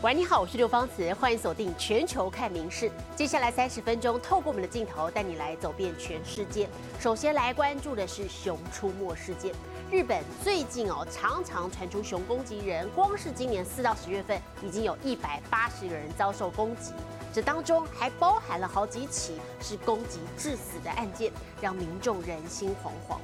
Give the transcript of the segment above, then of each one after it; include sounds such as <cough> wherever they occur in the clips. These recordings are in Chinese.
喂，你好，我是刘芳慈，欢迎锁定全球看名事。接下来三十分钟，透过我们的镜头带你来走遍全世界。首先来关注的是熊出没事件。日本最近哦，常常传出熊攻击人，光是今年四到十月份，已经有一百八十个人遭受攻击，这当中还包含了好几起是攻击致死的案件，让民众人心惶惶。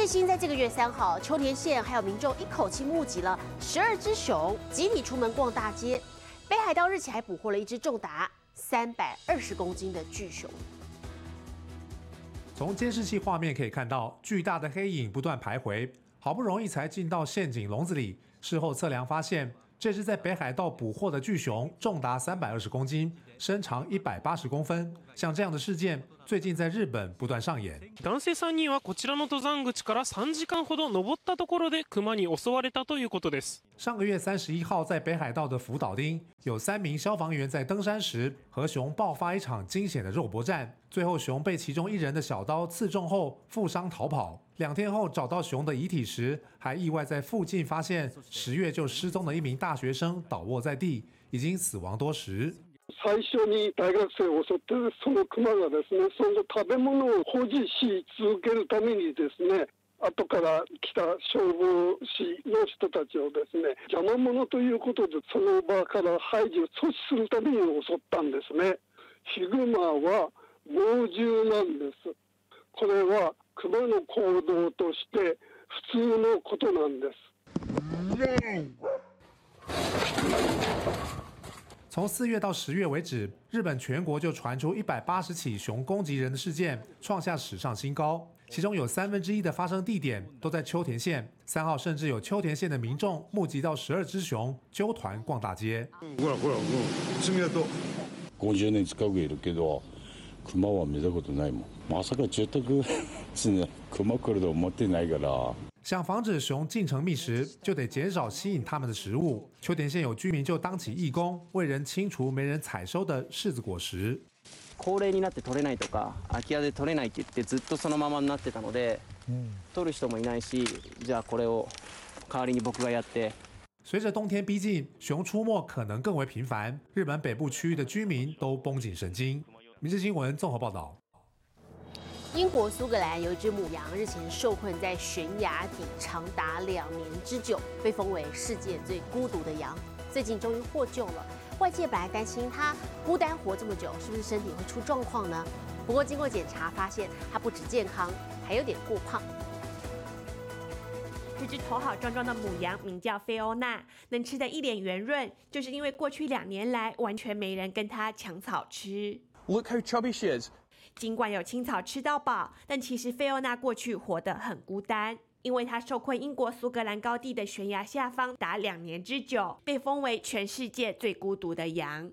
最新在这个月三号，秋田县还有民众一口气募集了十二只熊集体出门逛大街。北海道日前还捕获了一只重达三百二十公斤的巨熊。从监视器画面可以看到，巨大的黑影不断徘徊，好不容易才进到陷阱笼子里。事后测量发现。这只在北海道捕获的巨熊，重达三百二十公斤，身长一百八十公分。像这样的事件，最近在日本不断上演。男性三人はこちらの登山口から三時間ほど登ったところで熊に襲われたということです。上个月三十一号，在北海道的福岛町，有三名消防员在登山时和熊爆发一场惊险的肉搏战，最后熊被其中一人的小刀刺中后负伤逃跑。两天后找到熊的遗体时，还意外在附近发现十月就失踪的一名大学生倒卧在地，已经死亡多时。 最初に大学生を襲ってその熊がですね、その食べ物を保持し続けるためにですね、後から来た消防士の人たちをですね、邪魔者ということでその場から排除阻止するために襲ったんですね。ヒグマは猛獣なんです。これは熊の行動として普通のことなんです。从四月到十月为止，日本全国就传出一百八十起熊攻击人的事件，创下史上新高。其中有三分之一的发生地点都在秋田县。三号甚至有秋田县的民众目击到十二只熊揪团逛大街。五十年近くいるけど、熊は見たことないもん。 ま<laughs> さか住宅地熊来ると思ってないから。<laughs> 想防止熊进城觅食，就得减少吸引它们的食物。秋田县有居民就当起义工，为人清除没人采收的柿子果实。高齢になって取れないとか空き家で取れないって言ってずっとそのままになってたので、取る人もいないし、じゃあこれを代わりに僕がやって。随着冬天逼近，熊出没可能更为频繁。日本北部区域的居民都绷紧神经。民事新闻综合报道。 英国苏格兰有一只母羊，日前受困在悬崖底长达两年之久，被封为世界最孤独的羊。最近终于获救了，外界本来担心它孤单活这么久，是不是身体会出状况呢？不过经过检查，发现它不止健康，还有点过胖。这只头好壮壮的母羊名叫菲欧娜，能吃得一脸圆润，就是因为过去两年来完全没人跟它抢草吃。Look how chubby she is. 尽管有青草吃到饱，但其实菲欧娜过去活得很孤单，因为她受困英国苏格兰高地的悬崖下方达两年之久，被封为全世界最孤独的羊。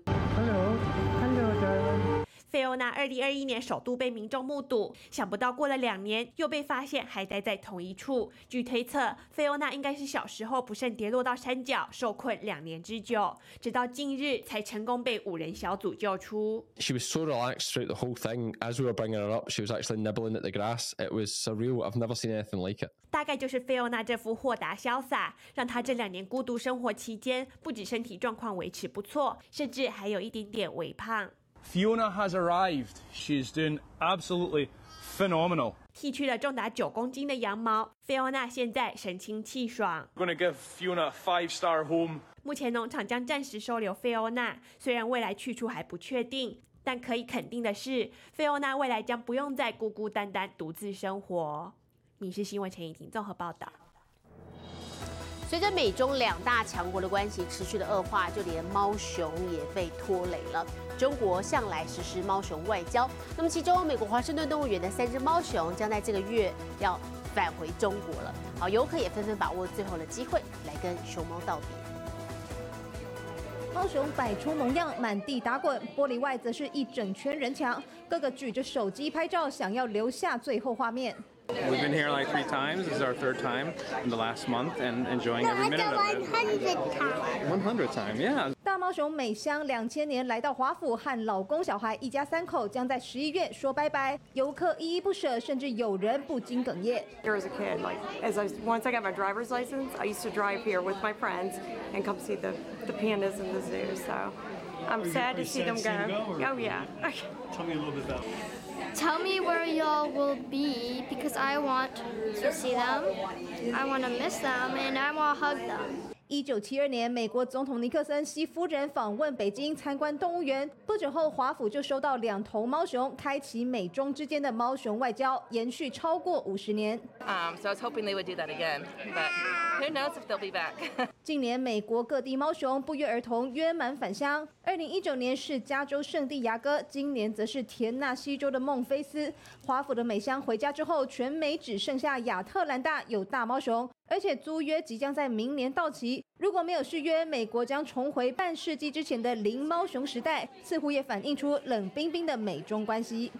菲欧娜二零二一年首度被民众目睹，想不到过了两年又被发现还待在同一处。据推测，菲欧娜应该是小时候不慎跌落到山脚，受困两年之久，直到近日才成功被五人小组救出。She was so relaxed throughout the whole thing. As we were bringing her up, she was actually nibbling at the grass. It was surreal. I've never seen anything like it. 大概就是菲欧娜这副豁达潇洒，让她这两年孤独生活期间，不止身体状况维持不错，甚至还有一点点微胖。Fiona has arrived. She's doing absolutely phenomenal. 剃去了重达九公斤的羊毛，菲欧娜现在神清气爽。Going to give Fiona a five-star home. 目前农场将暂时收留菲欧娜，虽然未来去处还不确定，但可以肯定的是，菲欧娜未来将不用再孤孤单单独自生活。你是新闻陈怡婷综合报道。随着美中两大强国的关系持续的恶化，就连猫熊也被拖累了。中国向来实施猫熊外交，那么其中美国华盛顿动物园的三只猫熊将在这个月要返回中国了。好，游客也纷纷把握最后的机会来跟熊猫道别。猫熊摆出萌样，满地打滚，玻璃外则是一整圈人墙，个个举着手机拍照，想要留下最后画面。We've been here like three times. This is our third time in the last month and enjoying every minute of it. 100 time, yeah. 大猫熊美香两千年来到华府，和老公小孩一家三口将在十一月说拜拜，游客依依不舍，甚至有人不禁哽咽。 Here as a kid, like as I once I got my driver's license, I used to drive here with my friends and come see the the pandas in the zoo. So I'm sad to see them go. Oh yeah. <laughs> Tell me a little bit about Tell me where y'all will be because I want to see them. I want to miss them and I want to hug them. 一九七二年，美国总统尼克森西夫人访问北京参观动物园，不久后华府就收到两头猫熊，开启美中之间的猫熊外交，延续超过五十年。Um, so I was hoping they would do that again, but who knows if they'll be back. <laughs> 近年，美国各地猫熊不约而同约满返乡。二零一九年是加州圣地牙哥，今年则是田纳西州的孟菲斯。华府的美香回家之后，全美只剩下亚特兰大有大猫熊，而且租约即将在明年到期。如果没有续约，美国将重回半世纪之前的零猫熊时代，似乎也反映出冷冰冰的美中关系。《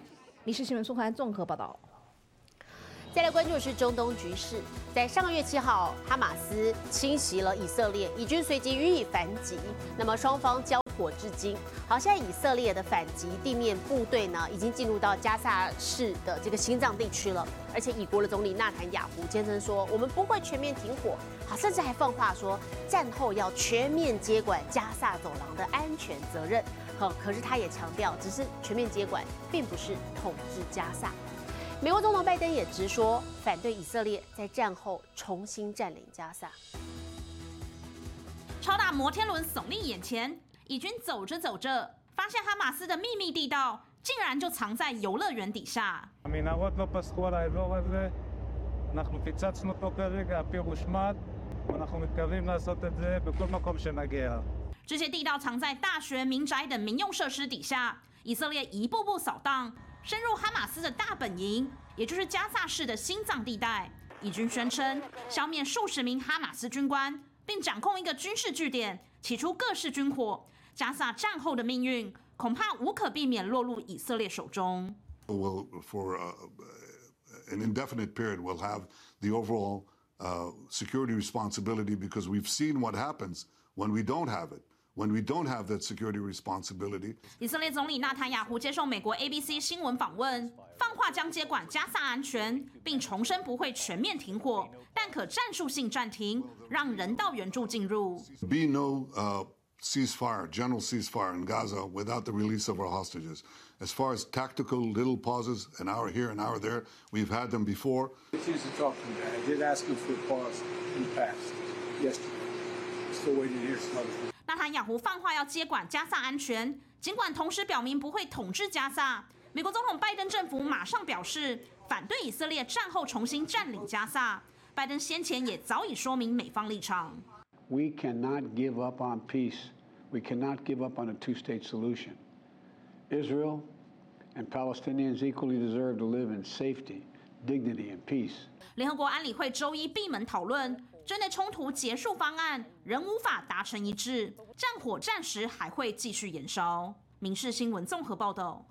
民事新闻》苏涵综合报道。再来关注的是中东局势，在上个月七号，哈马斯侵袭了以色列，以军随即予以反击。那么双方交火至今，好，现在以色列的反击地面部队呢，已经进入到加萨市的这个心脏地区了。而且以国的总理纳坦雅胡坚称说，我们不会全面停火，好，甚至还放话说战后要全面接管加萨走廊的安全责任。好，可是他也强调，只是全面接管，并不是统治加萨。美国总统拜登也直说反对以色列在战后重新占领加萨。超大摩天轮耸立眼前，以军走着走着发现哈马斯的秘密地道竟然就藏在游乐园底下。这些地道藏在大学民宅等民用设施底下以色列一步步扫荡深入哈马斯的大本营也就是加萨市的心脏地带。以军宣称消灭数十名哈马斯军官并掌控一个军事据点起出各式军火。加萨战后的命运恐怕无可避免落入以色列手中。will for uh, an indefinite period we'll have the overall uh, security responsibility because we've seen what happens when we don't have it. When we don't have that security responsibility, 以色列总理纳坦雅胡接受美国 ABC 新闻访问，放话将接管加萨安全，并重申不会全面停火，但可战术性暂停，让人道援助进入。be no uh, ceasefire, general ceasefire in Gaza without the release of our hostages. As far as tactical little pauses, an hour here, an hour there, we've had them before. refused to talk to me. I did ask him for a pause in the past, yesterday. Still waiting to hear some other things. 纳坦雅胡放话要接管加萨安全，尽管同时表明不会统治加萨。美国总统拜登政府马上表示反对以色列战后重新占领加萨。拜登先前也早已说明美方立场。We cannot give up on peace. We cannot give up on a two state solution. Israel and Palestinians equally deserve to live in safety, dignity, and peace. 联合国安理会周一闭门讨论针对冲突结束方案，仍无法达成一致，战火暂时还会继续延烧。民事新闻综合报道。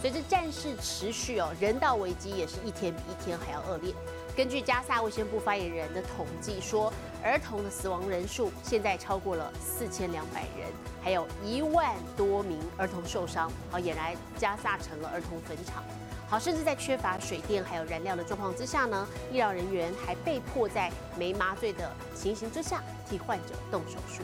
随着战事持续哦，人道危机也是一天比一天还要恶劣。根据加萨卫生部发言人的统计说，儿童的死亡人数现在超过了四千两百人，还有一万多名儿童受伤。好，俨然加萨成了儿童坟场。好，甚至在缺乏水电还有燃料的状况之下呢，医疗人员还被迫在没麻醉的情形之下替患者动手术。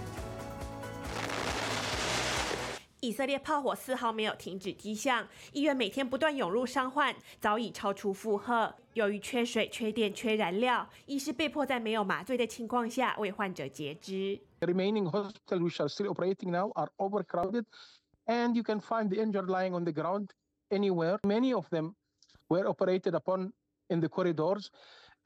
以色列炮火丝毫没有停止迹象，医院每天不断涌入伤患，早已超出负荷。由于缺水、缺电、缺燃料，医师被迫在没有麻醉的情况下为患者截肢。The remaining hospital which are still operating now are overcrowded, and you can find the injured lying on the ground anywhere. Many of them were operated upon in the corridors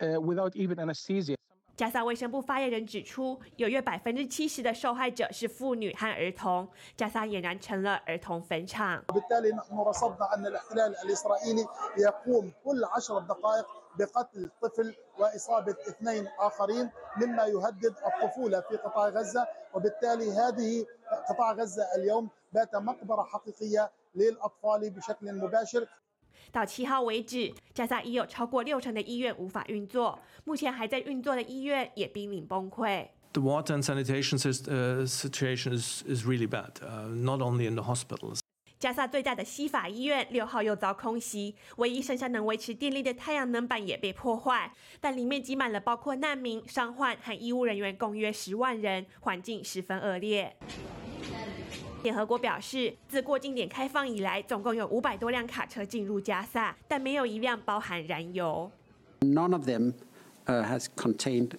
uh, without even anesthesia. 加萨卫生部发言人指出，有约百分之七十的受害者是妇女和儿童，加萨俨然成了儿童坟场。 وبالتالي نحن رصدنا أن الاحتلال الإسرائيلي يقوم كل عشر دقائق بقتل طفل وإصابة اثنين آخرين مما يهدد الطفولة في قطاع غزة وبالتالي هذه قطاع غزة اليوم بات مقبرة حقيقية للأطفال بشكل مباشر 到七号为止，加萨已有超过六成的医院无法运作，目前还在运作的医院也濒临崩溃。The water and sanitation uh, situation is, is really bad, uh, not only in the hospitals. 加萨最大的西法医院六号又遭空袭，唯一剩下能维持电力的太阳能板也被破坏，但里面挤满了包括难民、伤患和医务人员共约十万人，环境十分恶劣。联合国表示，自过境点开放以来，总共有五百多辆卡车进入加萨，但没有一辆包含燃油。None of them has contained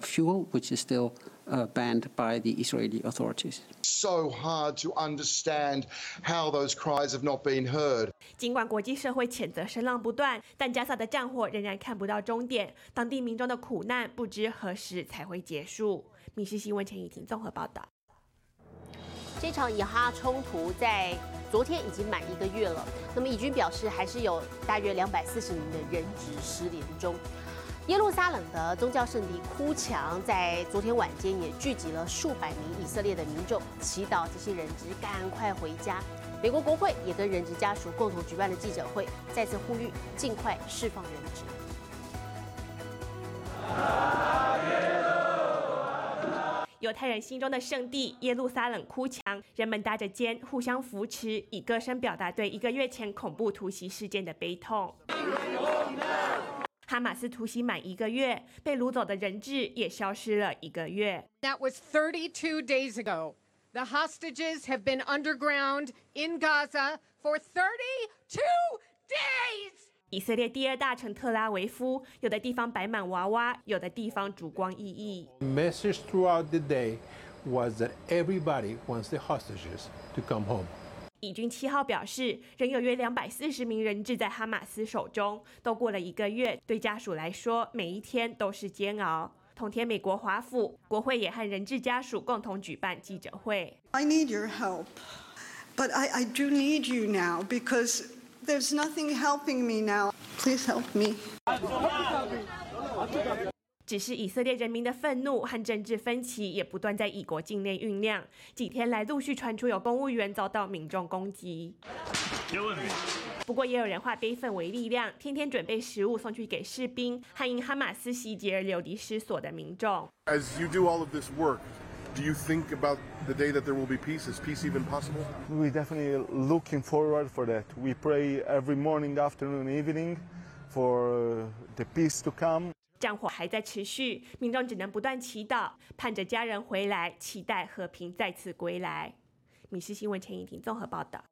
fuel, which is still banned by the Israeli authorities. So hard to understand how those cries have not been heard. 尽管国际社会谴责声浪不断，但加萨的战火仍然看不到终点，当地民众的苦难不知何时才会结束。密西新闻陈以婷综合报道。这场以哈冲突在昨天已经满一个月了。那么以军表示，还是有大约两百四十名的人质失联中。耶路撒冷的宗教圣地哭墙在昨天晚间也聚集了数百名以色列的民众，祈祷这些人质赶快回家。美国国会也跟人质家属共同举办了记者会，再次呼吁尽快释放人质。犹太人心中的圣地耶路撒冷哭墙，人们搭着肩互相扶持，以歌声表达对一个月前恐怖突袭事件的悲痛。哈马斯突袭满一个月，被掳走的人质也消失了一个月。That was 32 days ago. The hostages have been underground in Gaza for 32 days. 以色列第二大城特拉维夫，有的地方摆满娃娃，有的地方烛光熠熠。Message throughout the day was that everybody wants the hostages to come home. 以军七号表示，仍有约两百四十名人质在哈马斯手中。都过了一个月，对家属来说，每一天都是煎熬。同天，美国华府国会也和人质家属共同举办记者会。I need your help, but I I do need you now because there's nothing helping me now. Please help me. 只是以色列人民的愤怒和政治分歧也不断在以国境内酝酿。几天来，陆续传出有公务员遭到民众攻击。不过，也有人化悲愤为力量，天天准备食物送去给士兵和因哈马斯袭击而流离失所的民众。As you do all of this work, do you think about the day that there will be peace? Is peace even possible? We definitely looking forward for that. We pray every morning, afternoon, evening for the peace to come. 战火还在持续，民众只能不断祈祷，盼着家人回来，期待和平再次归来。米氏新闻陈怡婷综合报道。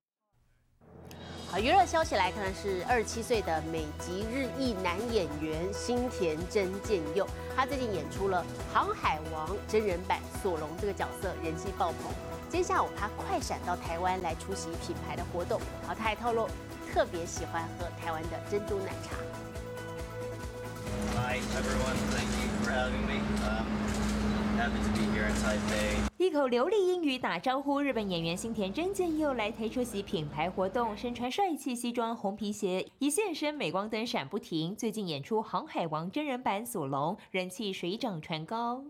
好，娱乐消息来看是二十七岁的美籍日裔男演员新田真剑佑，他最近演出了《航海王》真人版索隆这个角色，人气爆棚。今天下午他快闪到台湾来出席品牌的活动，好，他还透露特别喜欢喝台湾的珍珠奶茶。Hi everyone, thank you for having me. 一口流利英语打招呼，日本演员新田真剑又来台出席品牌活动，身穿帅气西装、红皮鞋，一现身镁光灯闪不停。最近演出《航海王》真人版索隆，人气水涨船高。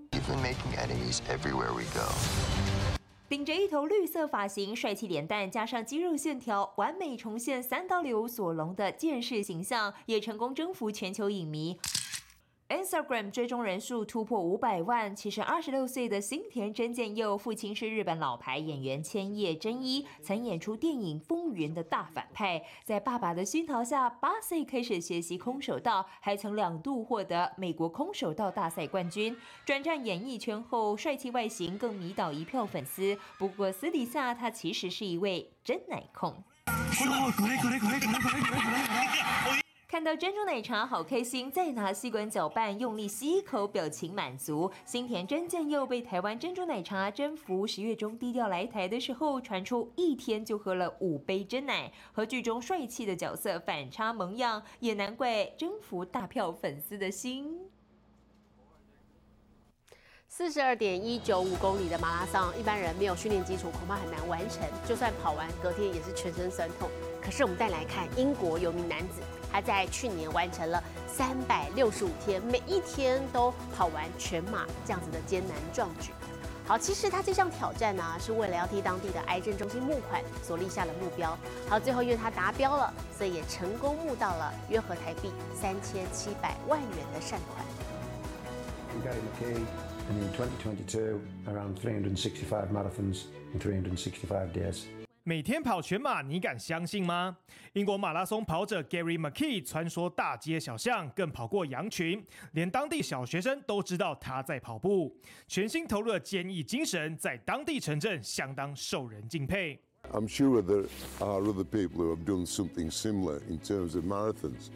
顶着一头绿色发型，帅气脸蛋加上肌肉线条，完美重现三刀流索隆的剑士形象，也成功征服全球影迷。Instagram 追踪人数突破五百万。其实二十六岁的新田真剑佑，父亲是日本老牌演员千叶真一，曾演出电影《风云》的大反派。在爸爸的熏陶下，八岁开始学习空手道，还曾两度获得美国空手道大赛冠军。转战演艺圈后，帅气外形更迷倒一票粉丝。不过私底下，他其实是一位真奶控。<laughs> 看到珍珠奶茶好开心，再拿吸管搅拌，用力吸一口，表情满足。新田真剑佑被台湾珍珠奶茶征服，十月中低调来台的时候，传出一天就喝了五杯真奶，和剧中帅气的角色反差萌样，也难怪征服大票粉丝的心。四十二点一九五公里的马拉松，一般人没有训练基础，恐怕很难完成。就算跑完，隔天也是全身酸痛。可是我们再来看，英国有名男子，他在去年完成了三百六十五天，每一天都跑完全马这样子的艰难壮举。好，其实他这项挑战呢，是为了要替当地的癌症中心募款所立下的目标。好，最后因为他达标了，所以也成功募到了约合台币三千七百万元的善款。Gary McKay, and in 2022, around 365 marathons in 365 days. 每天跑全马，你敢相信吗？英国马拉松跑者 Gary McKee 穿梭大街小巷，更跑过羊群，连当地小学生都知道他在跑步。全心投入的坚毅精神，在当地城镇相当受人敬佩。I'm sure there are other people who have done something similar in terms of marathons,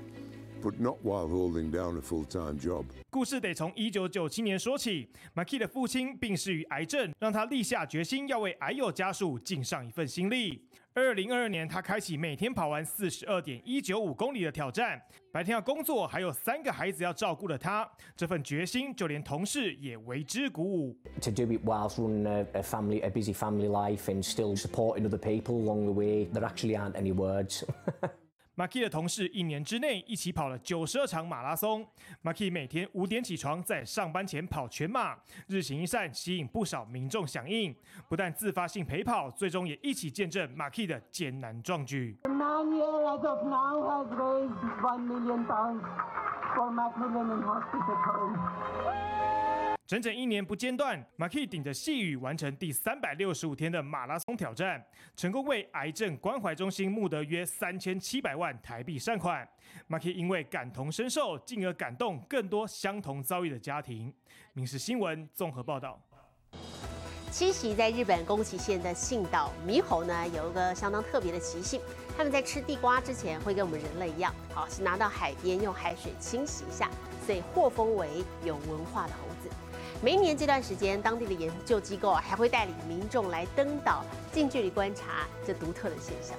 but not while holding down a full time job. 故事得从一九九七年说起。McKee 的父亲病逝于癌症，让他立下决心要为癌友家属尽上一份心力。二零二二年，他开启每天跑完四十二点一九五公里的挑战。白天要工作，还有三个孩子要照顾的他，这份决心就连同事也为之鼓舞。to do it whilst running a, a family, a busy family life, and still supporting other people along the way. There actually aren't any words. Maki 的同事一年之内一起跑了九十二场马拉松。Maki 每天五点起床，在上班前跑全马，日行一善，吸引不少民众响应。不但自发性陪跑，最终也一起见证 Maki 的艰难壮举。整整一年不间断，Maki 顶着细雨完成第三百六十五天的马拉松挑战，成功为癌症关怀中心募得约三千七百万台币善款。Maki 因为感同身受，进而感动更多相同遭遇的家庭。民事新闻综合报道。栖息在日本宫崎县的信岛猕猴呢，有一个相当特别的习性，它们在吃地瓜之前会跟我们人类一样，好是拿到海边用海水清洗一下，所以获封为有文化的猴。每年这段时间，当地的研究机构还会带领民众来登岛，近距离观察这独特的现象。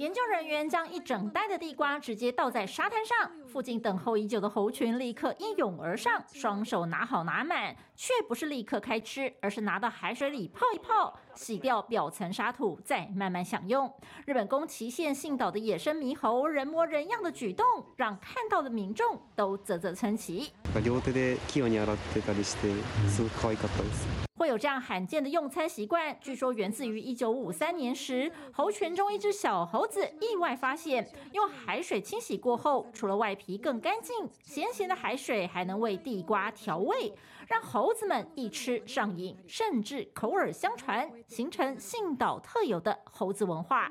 研究人员将一整袋的地瓜直接倒在沙滩上，附近等候已久的猴群立刻一涌而上，双手拿好拿满，却不是立刻开吃，而是拿到海水里泡一泡，洗掉表层沙土，再慢慢享用。日本宫崎县信岛的野生猕猴人模人样的举动，让看到的民众都啧啧称奇。両手で器用に洗ってたりしてすごく可愛かったです。 会有这样罕见的用餐习惯，据说源自于一九五三年时，猴群中一只小猴子意外发现，用海水清洗过后，除了外皮更干净，咸咸的海水还能为地瓜调味，让猴子们一吃上瘾，甚至口耳相传，形成信岛特有的猴子文化。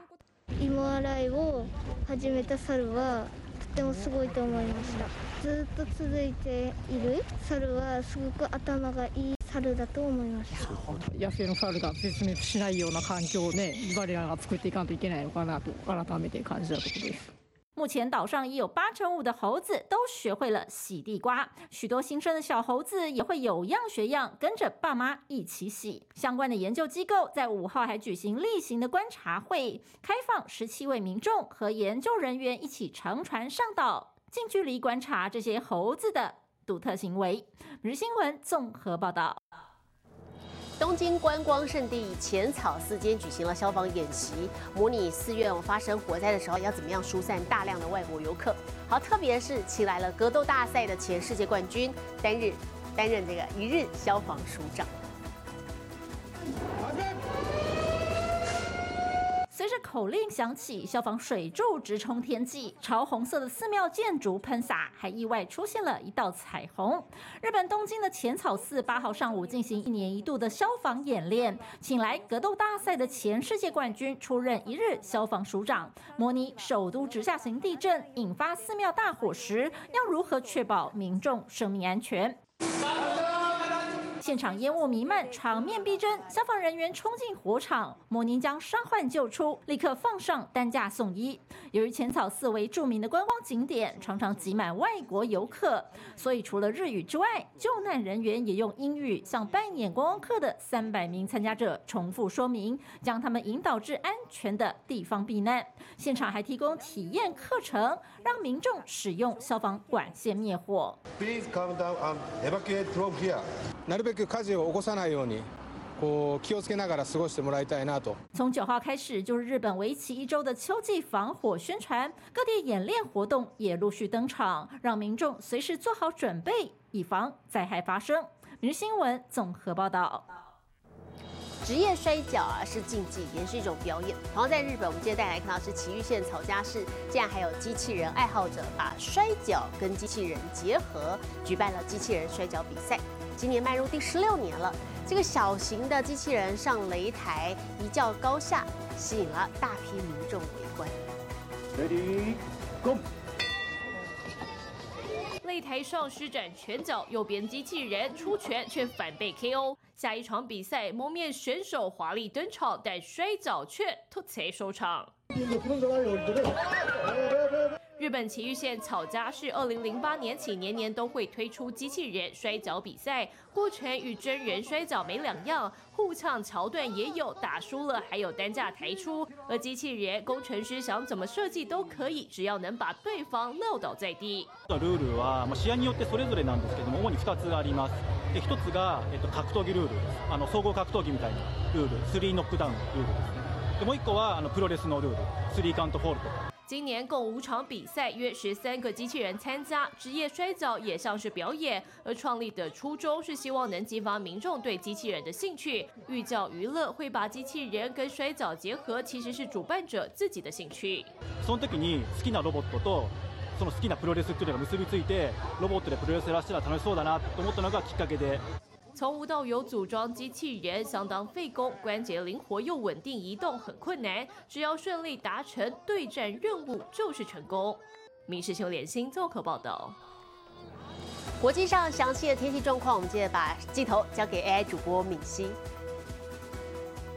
芋洗いを始めた猿はとてもすごいと思いましたずっと続いている猿はすごく頭がいい 猿だと思いました野生の猿が絶滅しないような環境をね我らが作っていかんといけないのかなと改めて感じたところです。目前岛上已有八成五的猴子都学会了洗地瓜，许多新生的小猴子也会有样学样，跟着爸妈一起洗。相关的研究机构在五号还举行例行的观察会，开放十七位民众和研究人员一起乘船上岛，近距离观察这些猴子的 独特行为。日新闻综合报道。东京观光胜地浅草寺间举行了消防演习，模拟寺院发生火灾的时候要怎么样疏散大量的外国游客。好，特别是请来了格斗大赛的前世界冠军，担任担任这个一日消防署长。随着口令响起，消防水柱直冲天际，朝红色的寺庙建筑喷洒，还意外出现了一道彩虹。日本东京的浅草寺八号上午进行一年一度的消防演练，请来格斗大赛的前世界冠军出任一日消防署长，模拟首都直下型地震引发寺庙大火时，要如何确保民众生命安全。现场烟雾弥漫，场面逼真。消防人员冲进火场，模拟将伤患救出，立刻放上担架送医。由于浅草寺为著名的观光景点，常常挤满外国游客，所以除了日语之外，救难人员也用英语向扮演观光客的三百名参加者重复说明，将他们引导至安全的地方避难。现场还提供体验课程，让民众使用消防管线灭火。なるべく火事を起こさないように、こう気をつけながら過ごしてもらいたいなと。从九号开始，就是日本为期一周的秋季防火宣传，各地演练活动也陆续登场，让民众随时做好准备， 以防灾害发生。明日新闻综合报道。职业摔跤啊是竞技，也是一种表演。同样在日本，我们今天带来看到是崎玉县草加市，竟然还有机器人爱好者把摔跤跟机器人结合，举办了机器人摔跤比赛。 今年迈入第十六年了，这个小型的机器人上擂台一较高下，吸引了大批民众围观。Ready, go！擂台上施展拳脚，右边机器人出拳却反被 KO。下一场比赛，蒙面选手华丽登场，但摔跤却突锤收场。日本崎玉县草加市二零零八年起年年都会推出机器人摔跤比赛，过程与真人摔跤没两样，互呛桥段也有，打输了还有担架抬出。而机器人工程师想怎么设计都可以，只要能把对方撂倒在地。ルールは試合によってそれぞれなんですけども主に2つあります。で1つがえっと格闘技ルールです。あの総合格闘技みたいなルール、スリーノックダウンルールですね。でもう1個はあのプロレスのルール、スリーカウントフォールとか。 今年共五场比赛，约十三个机器人参加。职业摔跤也像是表演，而创立的初衷是希望能激发民众对机器人的兴趣。寓教娱乐会把机器人跟摔跤结合，其实是主办者自己的兴趣。その時に好きなロボットとその好きなプロレスっていうのが結びついて、ロボットでプロレスやらせたら楽しそうだなと思ったのがきっかけで。 从无到有组装机器人相当费工，关节灵活又稳定，移动很困难。只要顺利达成对战任务，就是成功。民事新闻联新综合报道。国际上详细的天气状况，我们接着把镜头交给 AI 主播敏熙。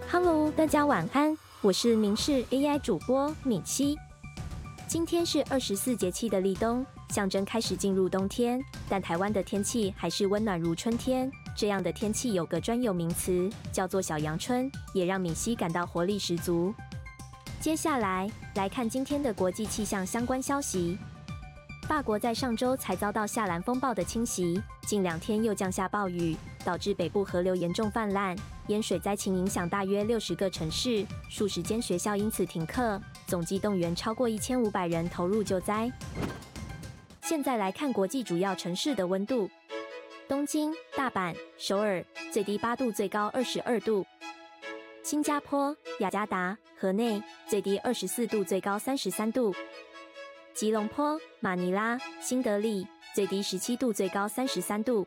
Hello，大家晚安，我是民事 AI 主播敏熙。今天是二十四节气的立冬，象征开始进入冬天，但台湾的天气还是温暖如春天。这样的天气有个专有名词，叫做小阳春，也让敏熙感到活力十足。接下来来看今天的国际气象相关消息。法国在上周才遭到夏兰风暴的侵袭，近两天又降下暴雨，导致北部河流严重泛滥，淹水灾情影响大约六十个城市，数十间学校因此停课，总计动员超过一千五百人投入救灾。现在来看国际主要城市的温度。东京、大阪、首尔最低八度，最高二十二度；新加坡、雅加达、河内最低二十四度，最高三十三度；吉隆坡、马尼拉、新德里最低十七度，最高三十三度；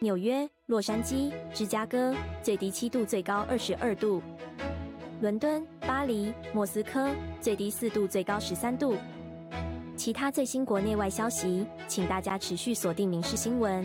纽约、洛杉矶、芝加哥最低七度，最高二十二度；伦敦、巴黎、莫斯科最低四度，最高十三度。其他最新国内外消息，请大家持续锁定《民事新闻》。